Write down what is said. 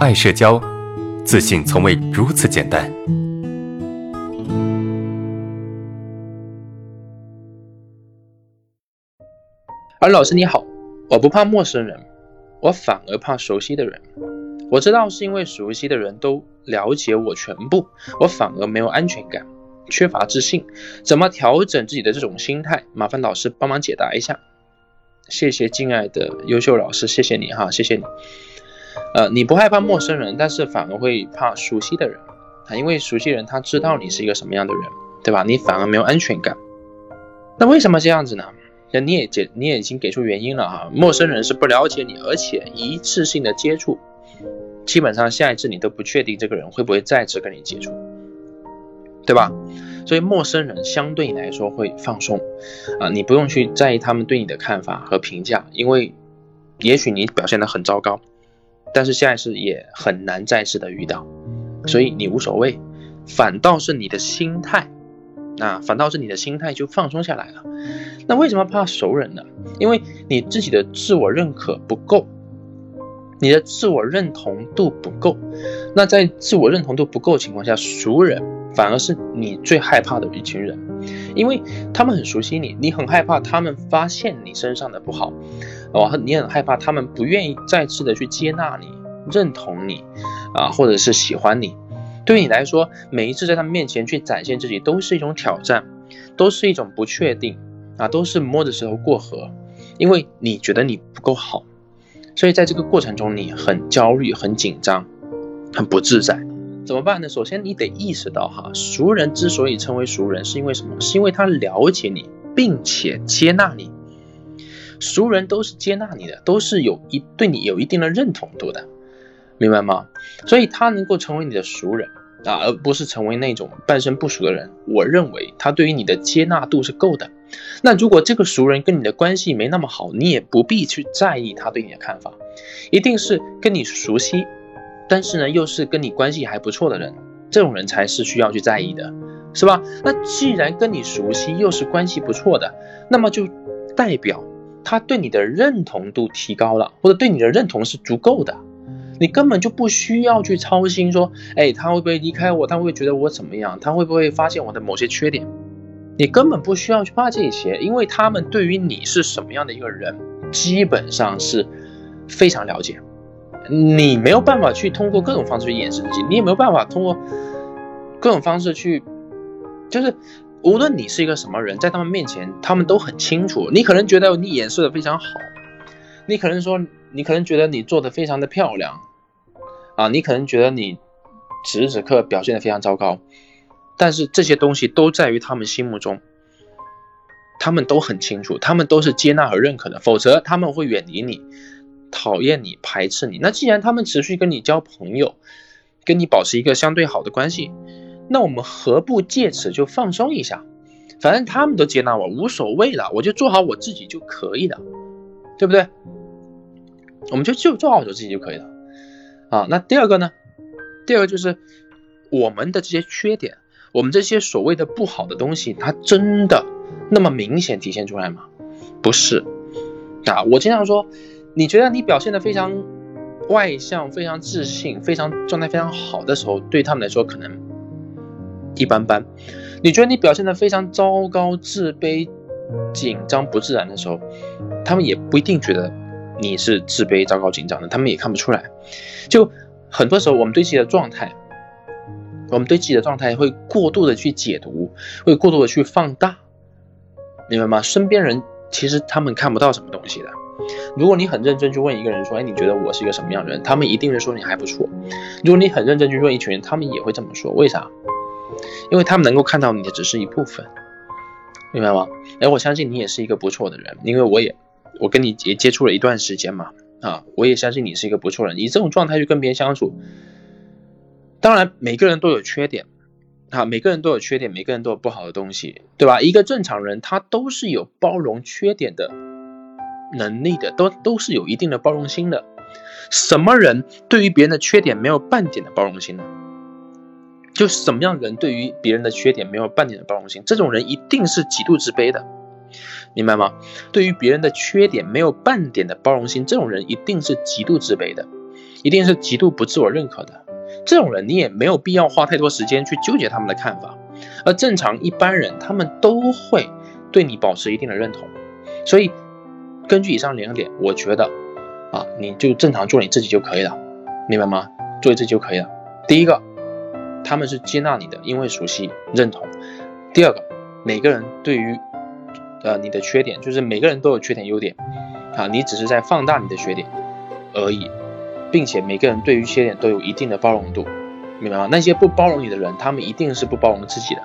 爱社交，自信从未如此简单。而老师你好，我不怕陌生人，我反而怕熟悉的人。我知道是因为熟悉的人都了解我全部，我反而没有安全感，缺乏自信。怎么调整自己的这种心态？麻烦老师帮忙解答一下。谢谢敬爱的优秀老师，谢谢你哈，谢谢你。呃，你不害怕陌生人，但是反而会怕熟悉的人啊，因为熟悉人他知道你是一个什么样的人，对吧？你反而没有安全感。那为什么这样子呢？那你也解，你也已经给出原因了哈。陌生人是不了解你，而且一次性的接触，基本上下一次你都不确定这个人会不会再次跟你接触，对吧？所以陌生人相对你来说会放松啊，你不用去在意他们对你的看法和评价，因为也许你表现得很糟糕。但是下一次也很难再次的遇到，所以你无所谓，反倒是你的心态，啊，反倒是你的心态就放松下来了。那为什么怕熟人呢？因为你自己的自我认可不够，你的自我认同度不够。那在自我认同度不够情况下，熟人反而是你最害怕的一群人，因为他们很熟悉你，你很害怕他们发现你身上的不好。哦，你很害怕他们不愿意再次的去接纳你、认同你，啊，或者是喜欢你。对于你来说，每一次在他们面前去展现自己，都是一种挑战，都是一种不确定，啊，都是摸着石头过河，因为你觉得你不够好，所以在这个过程中，你很焦虑、很紧张、很不自在。怎么办呢？首先，你得意识到，哈，熟人之所以称为熟人，是因为什么？是因为他了解你，并且接纳你。熟人都是接纳你的，都是有一对你有一定的认同度的，明白吗？所以他能够成为你的熟人啊，而不是成为那种半生不熟的人。我认为他对于你的接纳度是够的。那如果这个熟人跟你的关系没那么好，你也不必去在意他对你的看法，一定是跟你熟悉，但是呢又是跟你关系还不错的人，这种人才是需要去在意的，是吧？那既然跟你熟悉又是关系不错的，那么就代表。他对你的认同度提高了，或者对你的认同是足够的，你根本就不需要去操心说，哎，他会不会离开我？他会不会觉得我怎么样？他会不会发现我的某些缺点？你根本不需要去怕这些，因为他们对于你是什么样的一个人，基本上是非常了解。你没有办法去通过各种方式去掩饰自己，你也没有办法通过各种方式去，就是。无论你是一个什么人，在他们面前，他们都很清楚。你可能觉得你掩饰的非常好，你可能说，你可能觉得你做的非常的漂亮，啊，你可能觉得你此时此刻表现的非常糟糕，但是这些东西都在于他们心目中，他们都很清楚，他们都是接纳和认可的，否则他们会远离你，讨厌你，排斥你。那既然他们持续跟你交朋友，跟你保持一个相对好的关系。那我们何不借此就放松一下？反正他们都接纳我，无所谓了，我就做好我自己就可以了，对不对？我们就就做好我自己就可以了啊。那第二个呢？第二个就是我们的这些缺点，我们这些所谓的不好的东西，它真的那么明显体现出来吗？不是啊。我经常说，你觉得你表现的非常外向、非常自信、非常状态非常好的时候，对他们来说可能。一般般，你觉得你表现的非常糟糕、自卑、紧张、不自然的时候，他们也不一定觉得你是自卑、糟糕、紧张的，他们也看不出来。就很多时候，我们对自己的状态，我们对自己的状态会过度的去解读，会过度的去放大，明白吗？身边人其实他们看不到什么东西的。如果你很认真去问一个人说，哎，你觉得我是一个什么样的人？他们一定会说你还不错。如果你很认真去问一群人，他们也会这么说。为啥？因为他们能够看到你的只是一部分，明白吗？哎，我相信你也是一个不错的人，因为我也我跟你也接触了一段时间嘛，啊，我也相信你是一个不错人。以这种状态去跟别人相处，当然每个人都有缺点，啊，每个人都有缺点，每个人都有不好的东西，对吧？一个正常人他都是有包容缺点的能力的，都都是有一定的包容心的。什么人对于别人的缺点没有半点的包容心呢？就是什么样人对于别人的缺点没有半点的包容心，这种人一定是极度自卑的，明白吗？对于别人的缺点没有半点的包容心，这种人一定是极度自卑的。一定是极度不自我认可的。这种人你也没有必要花太多时间去纠结他们的看法。而正常一般人，他们都会对你保持一定的认同。所以根据以上两点，我觉得啊，你就正常做你自己就可以了，明白吗？做自己就可以了。第一个，他们是接纳你的，因为熟悉、认同。第二个，每个人对于呃你的缺点，就是每个人都有缺点、优点啊，你只是在放大你的缺点而已，并且每个人对于缺点都有一定的包容度，明白吗？那些不包容你的人，他们一定是不包容自己的。